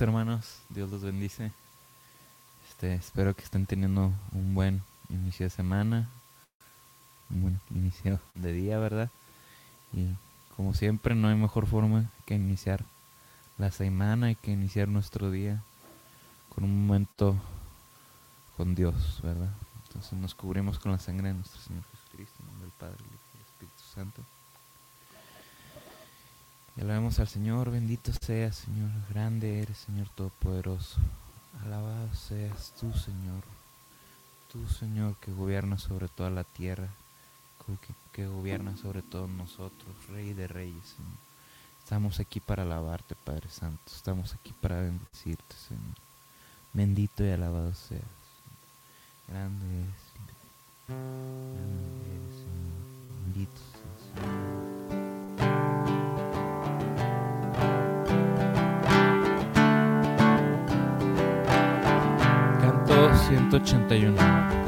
Hermanos, Dios los bendice. Este, espero que estén teniendo un buen inicio de semana, un buen inicio de día, ¿verdad? Y como siempre no hay mejor forma que iniciar la semana y que iniciar nuestro día con un momento con Dios, ¿verdad? Entonces nos cubrimos con la sangre de nuestro Señor Jesucristo, en nombre del Padre, y el Espíritu Santo. Y alabemos al Señor, bendito seas, Señor, grande eres, Señor Todopoderoso. Alabado seas tú, Señor, tú, Señor, que gobiernas sobre toda la tierra, que, que gobiernas sobre todos nosotros, Rey de Reyes, Señor. Estamos aquí para alabarte, Padre Santo. Estamos aquí para bendecirte, Señor. Bendito y alabado seas. Grande eres, Señor. Grande eres, Señor. Bendito seas, Señor. 181.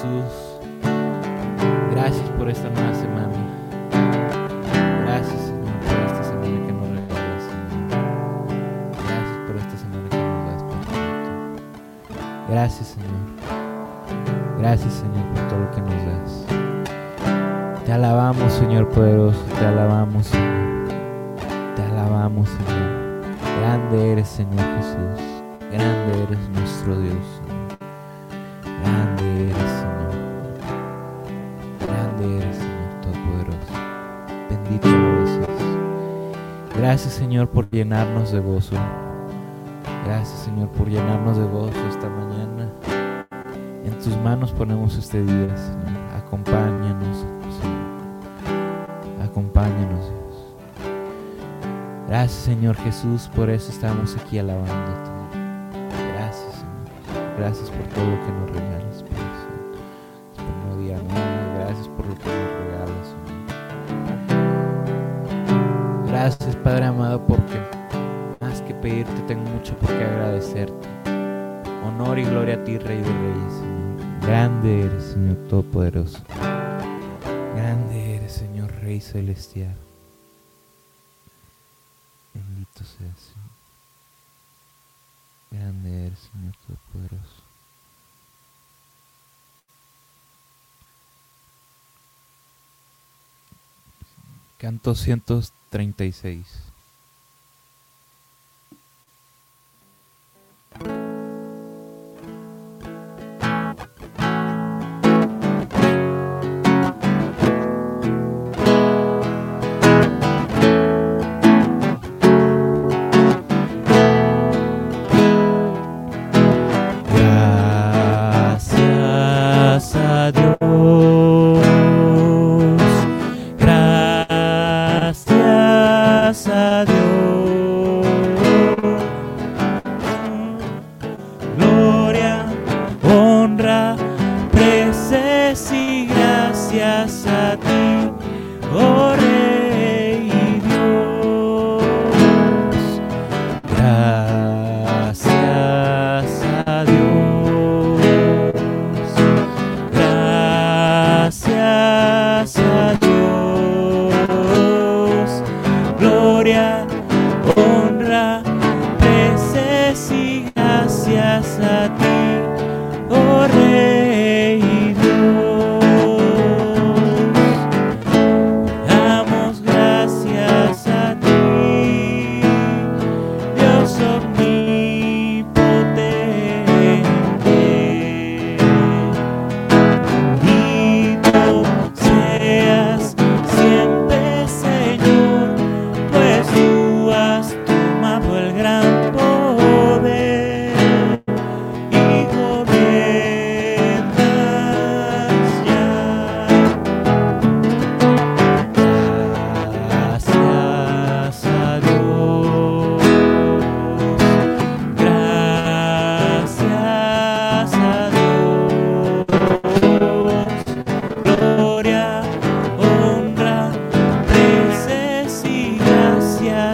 Jesús. Gracias por esta nueva semana. Gracias, Señor, por esta semana que nos regalas, Señor. Gracias por esta semana que nos das, Padre. Gracias, Señor. Gracias, Señor, por todo lo que nos das. Te alabamos, Señor poderoso. Te alabamos, Señor. Te alabamos, Señor. Grande eres, Señor Jesús. Grande eres nuestro Dios, Señor, por llenarnos de gozo. Gracias, Señor, por llenarnos de gozo esta mañana. En tus manos ponemos este día, Señor. Acompáñanos, Señor. Acompáñanos, Dios. Gracias, Señor Jesús, por eso estamos aquí alabándote. Gracias, Señor. Gracias por todo lo que nos regalas, Padre amado, porque más que pedirte tengo mucho por qué agradecerte. Honor y gloria a ti, Rey de Reyes. Grande eres, Señor Todopoderoso. Grande eres, Señor Rey Celestial. doscientos treinta y seis.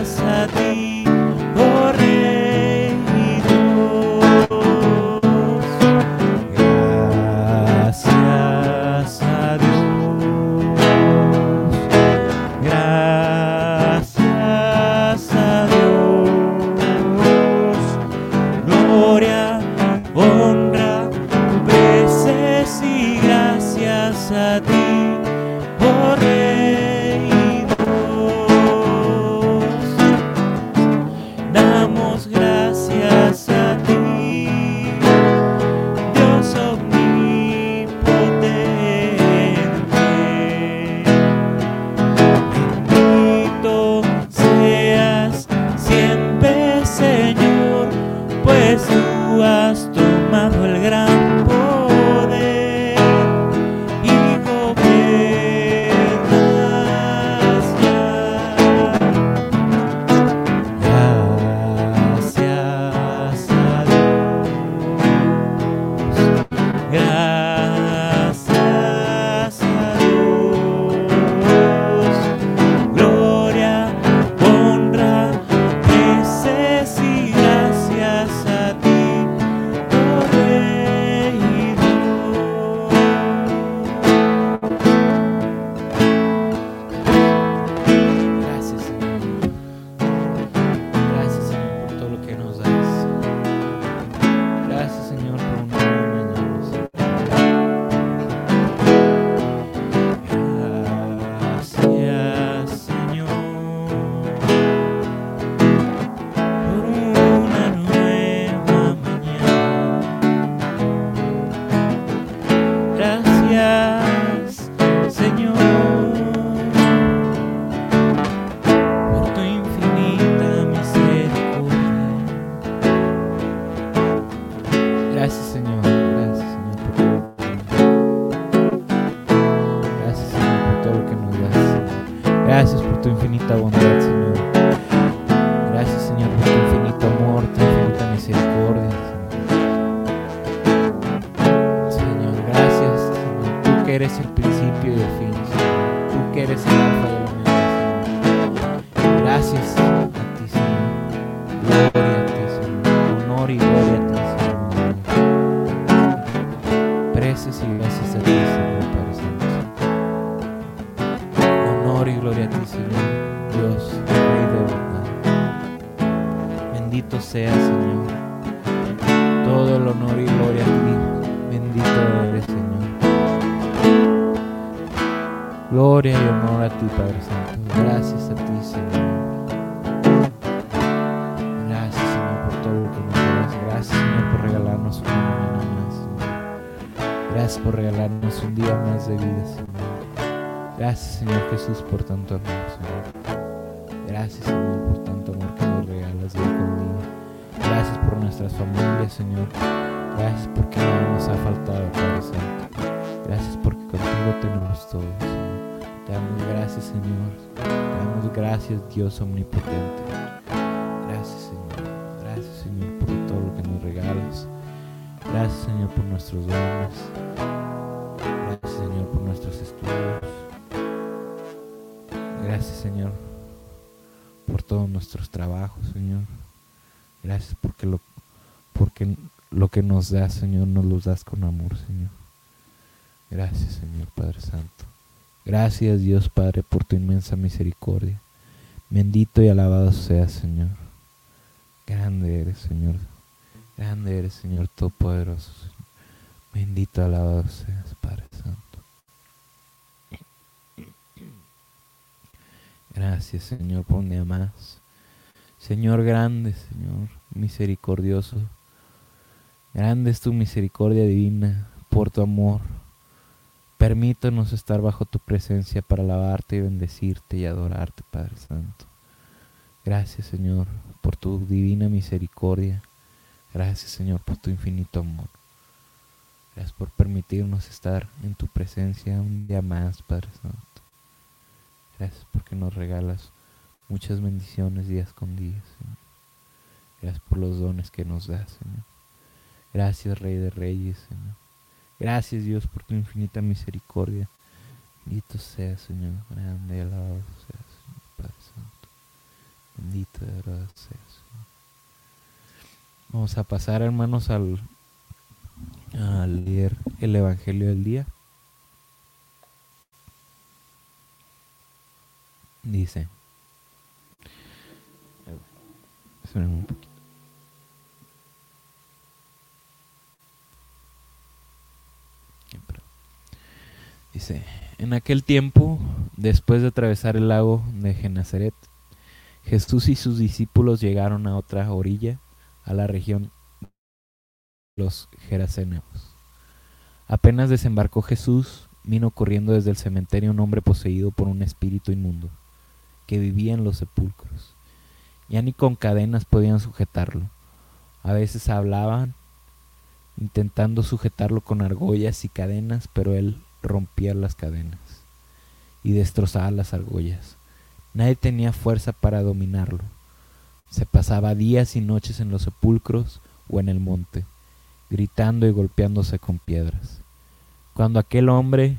sathi Gloria y honor a ti, Padre Santo. Gracias a ti, Señor. Gracias, Señor, por todo lo que nos das. Gracias, Señor, por regalarnos una mañana más, Señor. Gracias por regalarnos un día más de vida, Señor. Gracias, Señor Jesús, por tanto amor, Señor. Gracias, Señor, por tanto amor que nos regalas día con día. Gracias por nuestras familias, Señor. Gracias porque no nos ha faltado, Padre Santo. Gracias porque contigo tenemos todo, Señor. Te damos gracias, Señor. Te damos gracias, Dios omnipotente. Gracias, Señor. Gracias, Señor, por todo lo que nos regalas. Gracias, Señor, por nuestros dones. Gracias, Señor, por nuestros estudios. Gracias, Señor, por todos nuestros trabajos, Señor. Gracias porque lo, porque lo que nos das, Señor, nos lo das con amor, Señor. Gracias, Señor Padre Santo. Gracias, Dios Padre, por tu inmensa misericordia. Bendito y alabado seas, Señor. Grande eres, Señor. Grande eres, Señor Todopoderoso. Bendito y alabado seas, Padre Santo. Gracias, Señor, por un día más. Señor grande, Señor misericordioso. Grande es tu misericordia divina por tu amor. Permítanos estar bajo tu presencia para alabarte y bendecirte y adorarte, Padre Santo. Gracias, Señor, por tu divina misericordia. Gracias, Señor, por tu infinito amor. Gracias por permitirnos estar en tu presencia un día más, Padre Santo. Gracias porque nos regalas muchas bendiciones días con día, Señor. Gracias por los dones que nos das, Señor. Gracias, Rey de Reyes, Señor. Gracias, Dios, por tu infinita misericordia. Bendito sea, Señor. Grande alabado Señor Padre Santo. Bendito y sea, Señor. Vamos a pasar, hermanos, al leer el Evangelio del día. Dice. Esperen un poquito. Dice, en aquel tiempo, después de atravesar el lago de Genazaret, Jesús y sus discípulos llegaron a otra orilla, a la región de los Geraseneos. Apenas desembarcó Jesús, vino corriendo desde el cementerio un hombre poseído por un espíritu inmundo, que vivía en los sepulcros. Ya ni con cadenas podían sujetarlo. A veces hablaban intentando sujetarlo con argollas y cadenas, pero él rompía las cadenas y destrozaba las argollas. Nadie tenía fuerza para dominarlo. Se pasaba días y noches en los sepulcros o en el monte, gritando y golpeándose con piedras. Cuando aquel hombre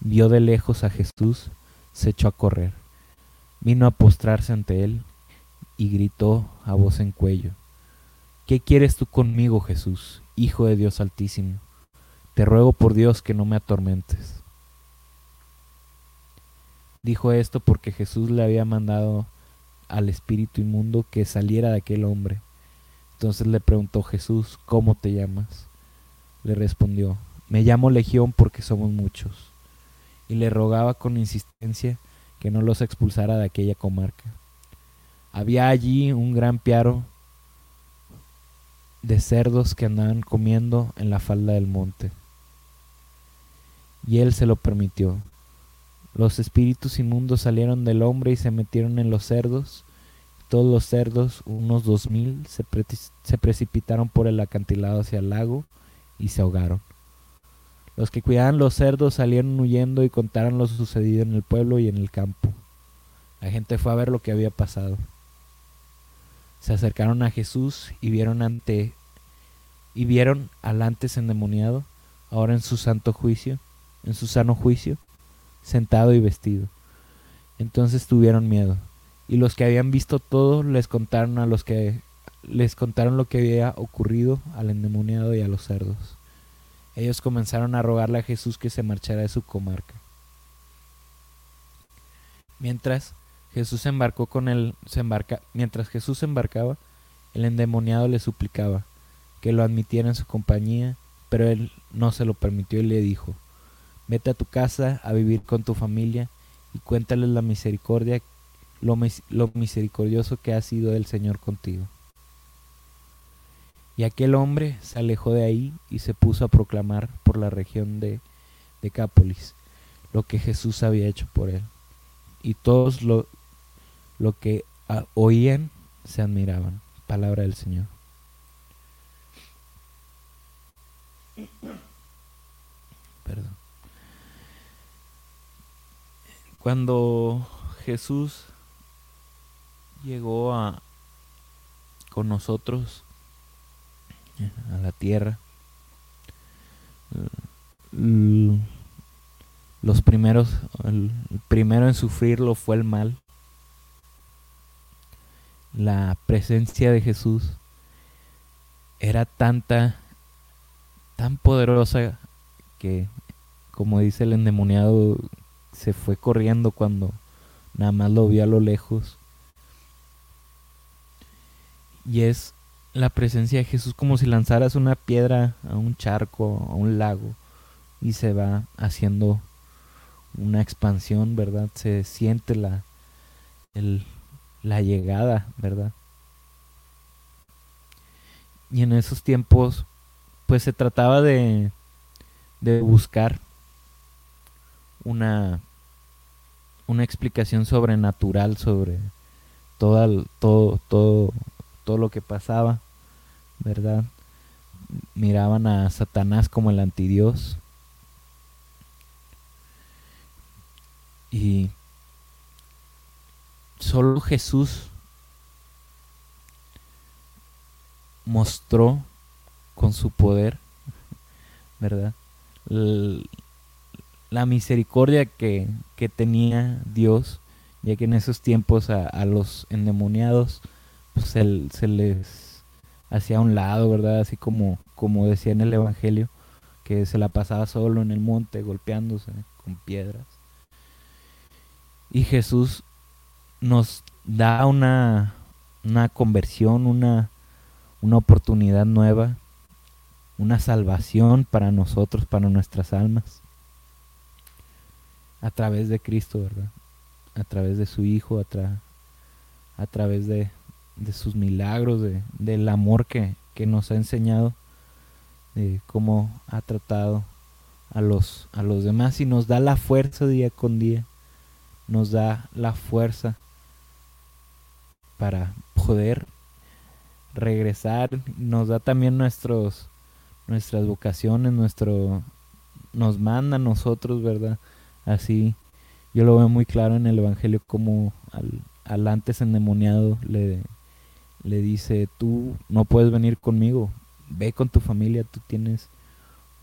vio de lejos a Jesús, se echó a correr. Vino a postrarse ante él y gritó a voz en cuello, ¿Qué quieres tú conmigo, Jesús, Hijo de Dios Altísimo? Te ruego por Dios que no me atormentes. Dijo esto porque Jesús le había mandado al espíritu inmundo que saliera de aquel hombre. Entonces le preguntó Jesús, ¿cómo te llamas? Le respondió, me llamo Legión porque somos muchos. Y le rogaba con insistencia que no los expulsara de aquella comarca. Había allí un gran piaro de cerdos que andaban comiendo en la falda del monte y él se lo permitió. Los espíritus inmundos salieron del hombre y se metieron en los cerdos. Todos los cerdos, unos dos mil, se, precipitaron por el acantilado hacia el lago y se ahogaron. Los que cuidaban los cerdos salieron huyendo y contaron lo sucedido en el pueblo y en el campo. La gente fue a ver lo que había pasado. Se acercaron a Jesús y vieron ante y vieron al antes endemoniado, ahora en su santo juicio, en su sano juicio, sentado y vestido. Entonces tuvieron miedo Y los que habían visto todo les contaron a los que les contaron lo que había ocurrido al endemoniado y a los cerdos. Ellos comenzaron a rogarle a Jesús que se marchara de su comarca. Mientras Jesús embarcó con él, se mientras Jesús embarcaba, el endemoniado le suplicaba que lo admitiera en su compañía, pero él no se lo permitió y le dijo, vete a tu casa a vivir con tu familia y cuéntales la misericordia, lo, misericordioso que ha sido el Señor contigo. Y aquel hombre se alejó de ahí y se puso a proclamar por la región de Decápolis lo que Jesús había hecho por él. Y todos lo, lo que oían se admiraban. Palabra del Señor. Perdón. Cuando Jesús llegó a con nosotros a la tierra. Los primeros, el primero en sufrirlo fue el mal. La presencia de Jesús era tanta, tan poderosa que, como dice el endemoniado, se fue corriendo cuando nada más lo vio a lo lejos. Y es la presencia de Jesús como si lanzaras una piedra a un charco, a un lago, y se va haciendo una expansión, ¿verdad? Se siente la, la llegada, ¿verdad? Y en esos tiempos, pues se trataba de, de buscar una, una explicación sobrenatural sobre todo, todo, todo, todo lo que pasaba. ¿verdad? Miraban a Satanás como el antidios. Y solo Jesús mostró con su poder, ¿verdad? La misericordia que, tenía Dios, ya que en esos tiempos a, los endemoniados pues se les hacia un lado, ¿verdad? Así como, como decía en el Evangelio, que se la pasaba solo en el monte golpeándose con piedras. Y Jesús nos da una, una conversión, una, una oportunidad nueva, una salvación para nosotros, para nuestras almas, a través de Cristo, ¿verdad? A través de su Hijo, a, a través de, de sus milagros, de, del amor que, nos ha enseñado, de cómo ha tratado a los, a los demás y nos da la fuerza día con día, nos da la fuerza para poder regresar, nos da también nuestros, nuestras vocaciones, nuestro, nos manda a nosotros, ¿verdad? Así, yo lo veo muy claro en el Evangelio como al, al antes endemoniado le, le dice, tú no puedes venir conmigo, ve con tu familia, tú tienes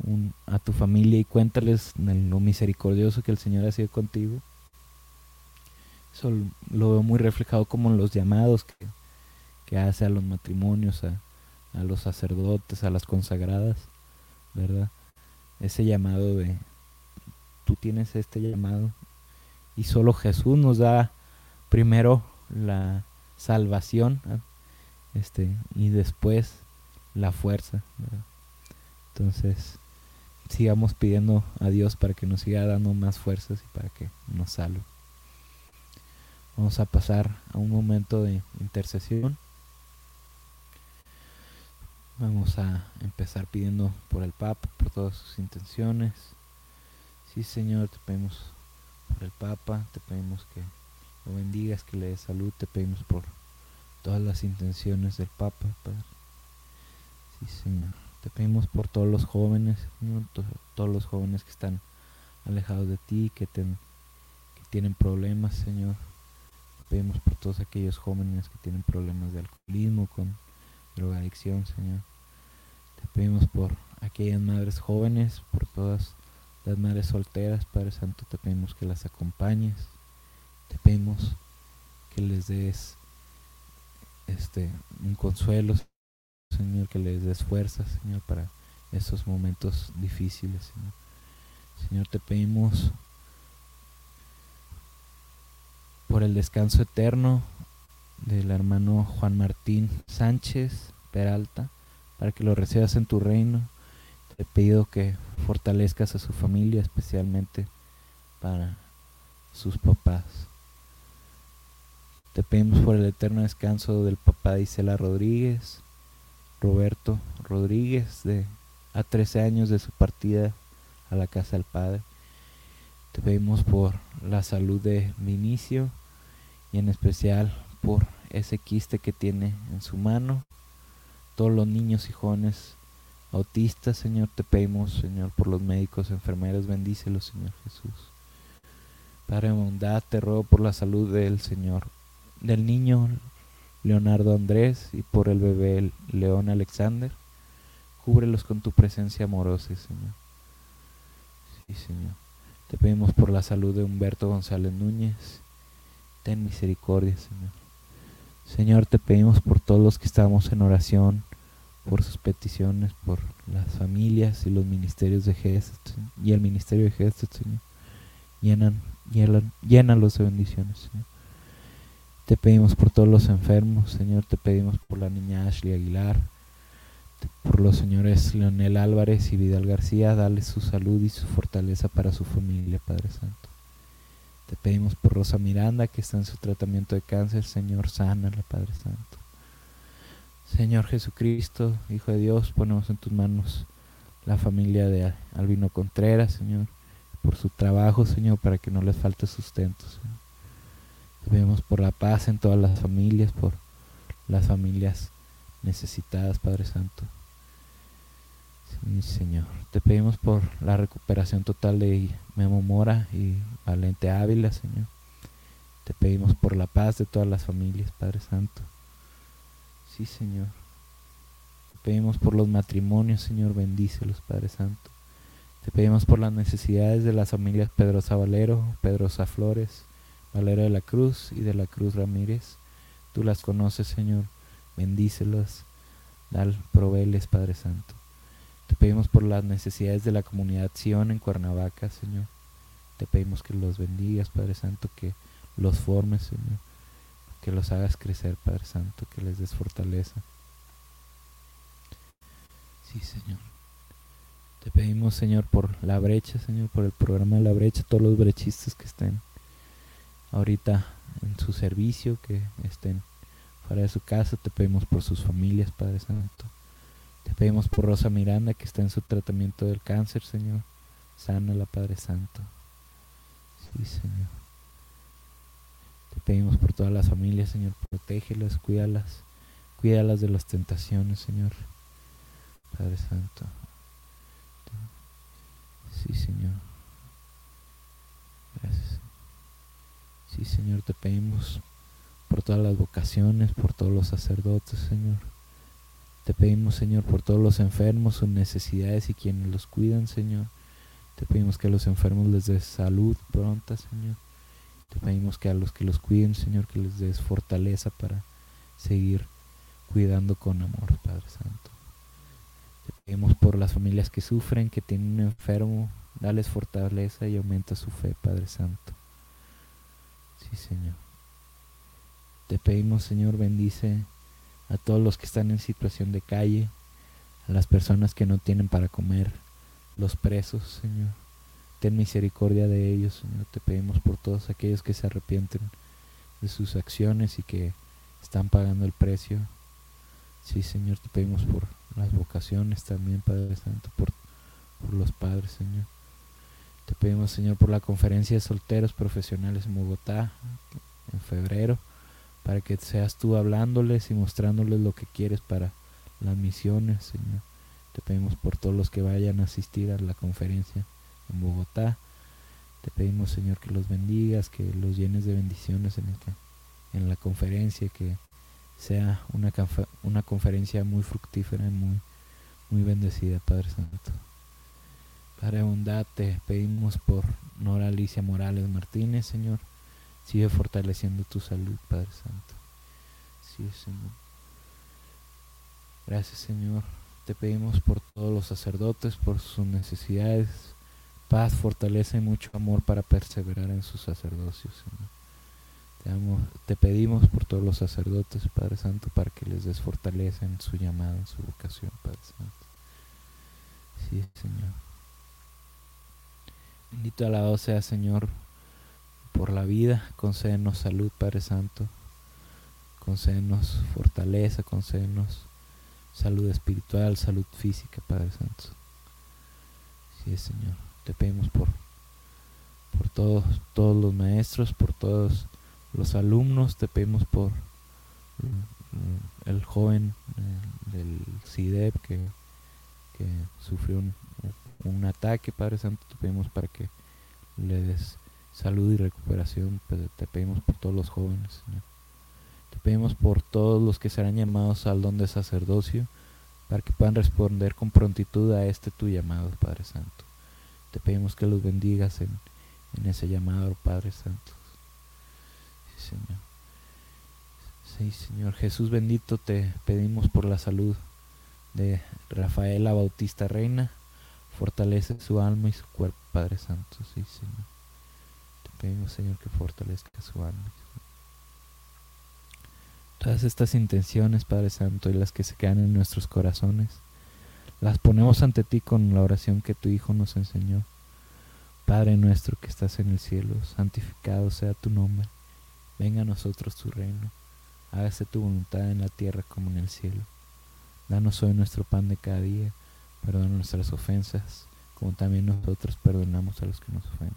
un, a tu familia y cuéntales lo misericordioso que el Señor ha sido contigo. Eso lo veo muy reflejado como en los llamados que, que hace a los matrimonios, a, a los sacerdotes, a las consagradas, ¿verdad? Ese llamado de, tú tienes este llamado. Y solo Jesús nos da primero la salvación este y después la fuerza entonces sigamos pidiendo a Dios para que nos siga dando más fuerzas y para que nos salve. Vamos a pasar a un momento de intercesión. Vamos a empezar pidiendo por el Papa por todas sus intenciones sí Señor te pedimos por el Papa te pedimos que lo bendigas que le des salud te pedimos por todas las intenciones del Papa, Padre. Sí, Señor. Te pedimos por todos los jóvenes, todos los jóvenes que están alejados de ti, que, que tienen problemas, Señor. Te pedimos por todos aquellos jóvenes que tienen problemas de alcoholismo, con drogadicción, Señor. Te pedimos por aquellas madres jóvenes, por todas las madres solteras, Padre Santo, te pedimos que las acompañes. Te pedimos que les des este un consuelo, Señor, que les des fuerza, Señor, para esos momentos difíciles, Señor. Señor, te pedimos por el descanso eterno del hermano Juan Martín Sánchez Peralta, para que lo recibas en tu reino. Te pido que fortalezcas a su familia, especialmente para sus papás. Te pedimos por el eterno descanso del papá de Isela Rodríguez, Roberto Rodríguez, de a 13 años de su partida a la casa del Padre. Te pedimos por la salud de Vinicio y en especial por ese quiste que tiene en su mano. Todos los niños y jóvenes autistas, Señor, te pedimos, Señor, por los médicos, enfermeros, bendícelos, Señor Jesús. Padre de bondad, te ruego por la salud del Señor, del niño Leonardo Andrés y por el bebé León Alexander. Cúbrelos con tu presencia amorosa, Señor. Sí, Señor. Te pedimos por la salud de Humberto González Núñez. Ten misericordia, Señor. Señor, te pedimos por todos los que estamos en oración, por sus peticiones, por las familias y los ministerios de Jesús y el ministerio de Jesús, Señor. Llenan, llenan, llénalos de bendiciones, Señor. Te pedimos por todos los enfermos, Señor. Te pedimos por la niña Ashley Aguilar, por los señores Leonel Álvarez y Vidal García. Dale su salud y su fortaleza para su familia, Padre Santo. Te pedimos por Rosa Miranda, que está en su tratamiento de cáncer. Señor, sana la Padre Santo. Señor Jesucristo, Hijo de Dios, ponemos en tus manos la familia de Albino Contreras, Señor, por su trabajo, Señor, para que no les falte sustento, Señor. Te pedimos por la paz en todas las familias, por las familias necesitadas, Padre Santo. Señor. Te pedimos por la recuperación total de Memo Mora y Valente Ávila, Señor. Te pedimos por la paz de todas las familias, Padre Santo. Sí, Señor. Te pedimos por los matrimonios, Señor. Bendícelos, Padre Santo. Te pedimos por las necesidades de las familias Pedrosa Valero, Pedrosa Flores, Valero de la Cruz y de la Cruz Ramírez. Tú las conoces, Señor. Bendícelas. Dal, proveeles, Padre Santo. Te pedimos por las necesidades de la comunidad Sion en Cuernavaca, Señor. Te pedimos que los bendigas, Padre Santo, que los formes, Señor. Que los hagas crecer, Padre Santo, que les des fortaleza. Sí, Señor. Te pedimos, Señor, por la brecha, Señor, por el programa de la brecha, todos los brechistas que estén ahorita en su servicio, que estén fuera de su casa, te pedimos por sus familias, Padre Santo. Te pedimos por Rosa Miranda, que está en su tratamiento del cáncer, Señor. la Padre Santo. Sí, Señor. Te pedimos por todas las familias, Señor. Protégelas, cuídalas. Cuídalas de las tentaciones, Señor. Padre Santo. Sí, Señor. Gracias. Sí, Señor, te pedimos por todas las vocaciones, por todos los sacerdotes, Señor. Te pedimos, Señor, por todos los enfermos, sus necesidades y quienes los cuidan, Señor. Te pedimos que los enfermos les des salud pronta, Señor. Te pedimos que a los que los cuiden, Señor, que les des fortaleza para seguir cuidando con amor, Padre Santo. Te pedimos por las familias que sufren, que tienen un enfermo, dales fortaleza y aumenta su fe, Padre Santo. Sí, Señor. Te pedimos, Señor, bendice a todos los que están en situación de calle, a las personas que no tienen para comer, los presos, Señor. Ten misericordia de ellos, Señor. Te pedimos por todos aquellos que se arrepienten de sus acciones y que están pagando el precio. Sí, Señor, te pedimos por las vocaciones también, Padre Santo, por, por los padres, Señor. Te pedimos, Señor, por la conferencia de solteros profesionales en Bogotá en febrero, para que seas tú hablándoles y mostrándoles lo que quieres para las misiones, Señor. Te pedimos por todos los que vayan a asistir a la conferencia en Bogotá. Te pedimos, Señor, que los bendigas, que los llenes de bendiciones en, en la conferencia, que sea una, una conferencia muy fructífera y muy, muy bendecida, Padre Santo. Padre bondad, te pedimos por Nora Alicia Morales Martínez, Señor. Sigue fortaleciendo tu salud, Padre Santo. Sí, Señor. Gracias, Señor. Te pedimos por todos los sacerdotes, por sus necesidades, paz, fortaleza y mucho amor para perseverar en su sacerdocio, Señor. Te, te pedimos por todos los sacerdotes, Padre Santo, para que les des fortaleza en su llamada, en su vocación, Padre Santo. Sí, Señor. Bendito alabado sea, Señor, por la vida. Concédenos salud, Padre Santo. Concédenos fortaleza, concédenos salud espiritual, salud física, Padre Santo. Sí, Señor. Te pedimos por, por todos, todos los maestros, por todos los alumnos, te pedimos por el joven eh, del CIDEP que, sufrió un, un, ataque, Padre Santo, te pedimos para que le des salud y recuperación, te pedimos por todos los jóvenes. Te pedimos por todos los que serán llamados al don de sacerdocio, para que puedan responder con prontitud a este tu llamado, Padre Santo. Te pedimos que los bendigas en, en ese llamado, Padre Santo. Sí, Señor. Sí, Señor. Jesús bendito, te pedimos por la salud de Rafaela Bautista Reina. Fortalece su alma y su cuerpo, Padre Santo. Sí, Señor. Te pedimos, Señor, que fortalezca su alma. Todas estas intenciones, Padre Santo, y las que se quedan en nuestros corazones, las ponemos ante ti con la oración que tu Hijo nos enseñó. Padre nuestro que estás en el cielo, santificado sea tu nombre. Venga a nosotros tu reino. Hágase tu voluntad en la tierra como en el cielo. Danos hoy nuestro pan de cada día. Perdona nuestras ofensas, como también nosotros perdonamos a los que nos ofenden.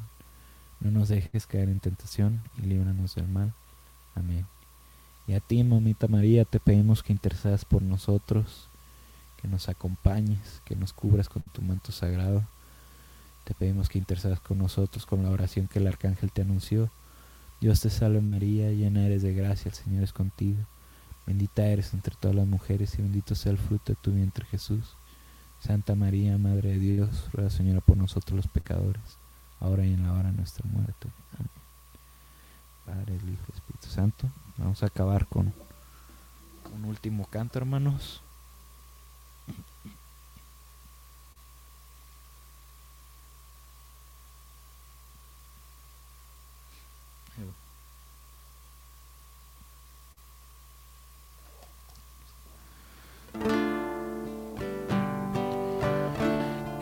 No nos dejes caer en tentación y líbranos del mal. Amén. Y a ti, mamita María, te pedimos que intercedas por nosotros, que nos acompañes, que nos cubras con tu manto sagrado te pedimos que intercedas con nosotros con la oración que el arcángel te anunció. Dios te salve María, llena eres de gracia, el Señor es contigo. Bendita eres entre todas las mujeres y bendito sea el fruto de tu vientre Jesús. Santa María, Madre de Dios, ruega Señora por nosotros los pecadores, ahora y en la hora de nuestra muerte. Amén. Padre, el Hijo, Espíritu Santo. Vamos a acabar con un último canto, hermanos.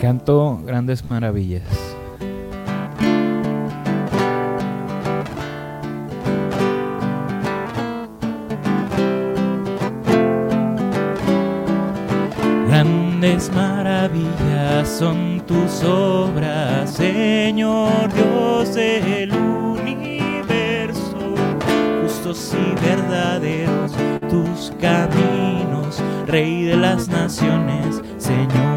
Canto grandes maravillas. Grandes maravillas son tus obras, Señor Dios del universo, justos y verdaderos tus caminos, Rey de las naciones, Señor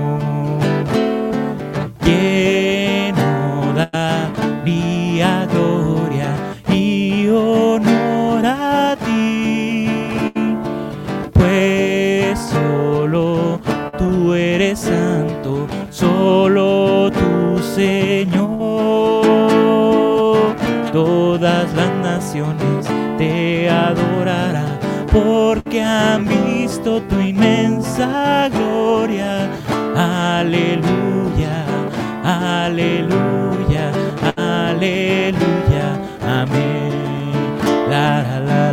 La la la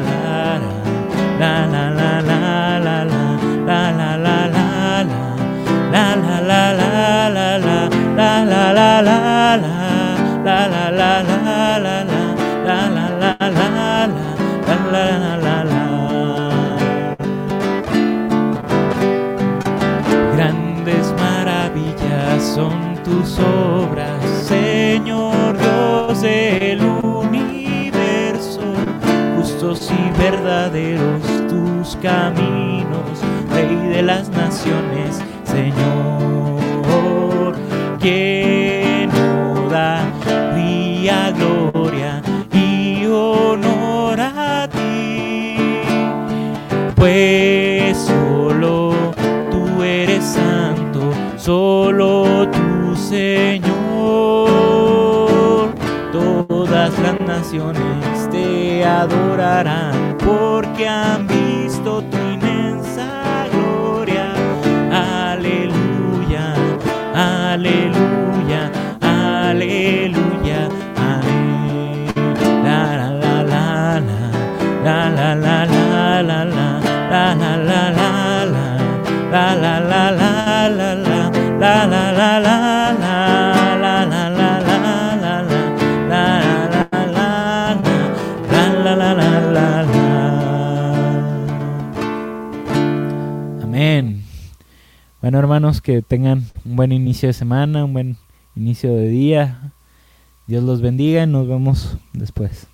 pues solo tú eres santo, solo tú Señor, todas las naciones te adorarán porque han visto tu Bueno, hermanos, que tengan un buen inicio de semana, un buen inicio de día. Dios los bendiga y nos vemos después.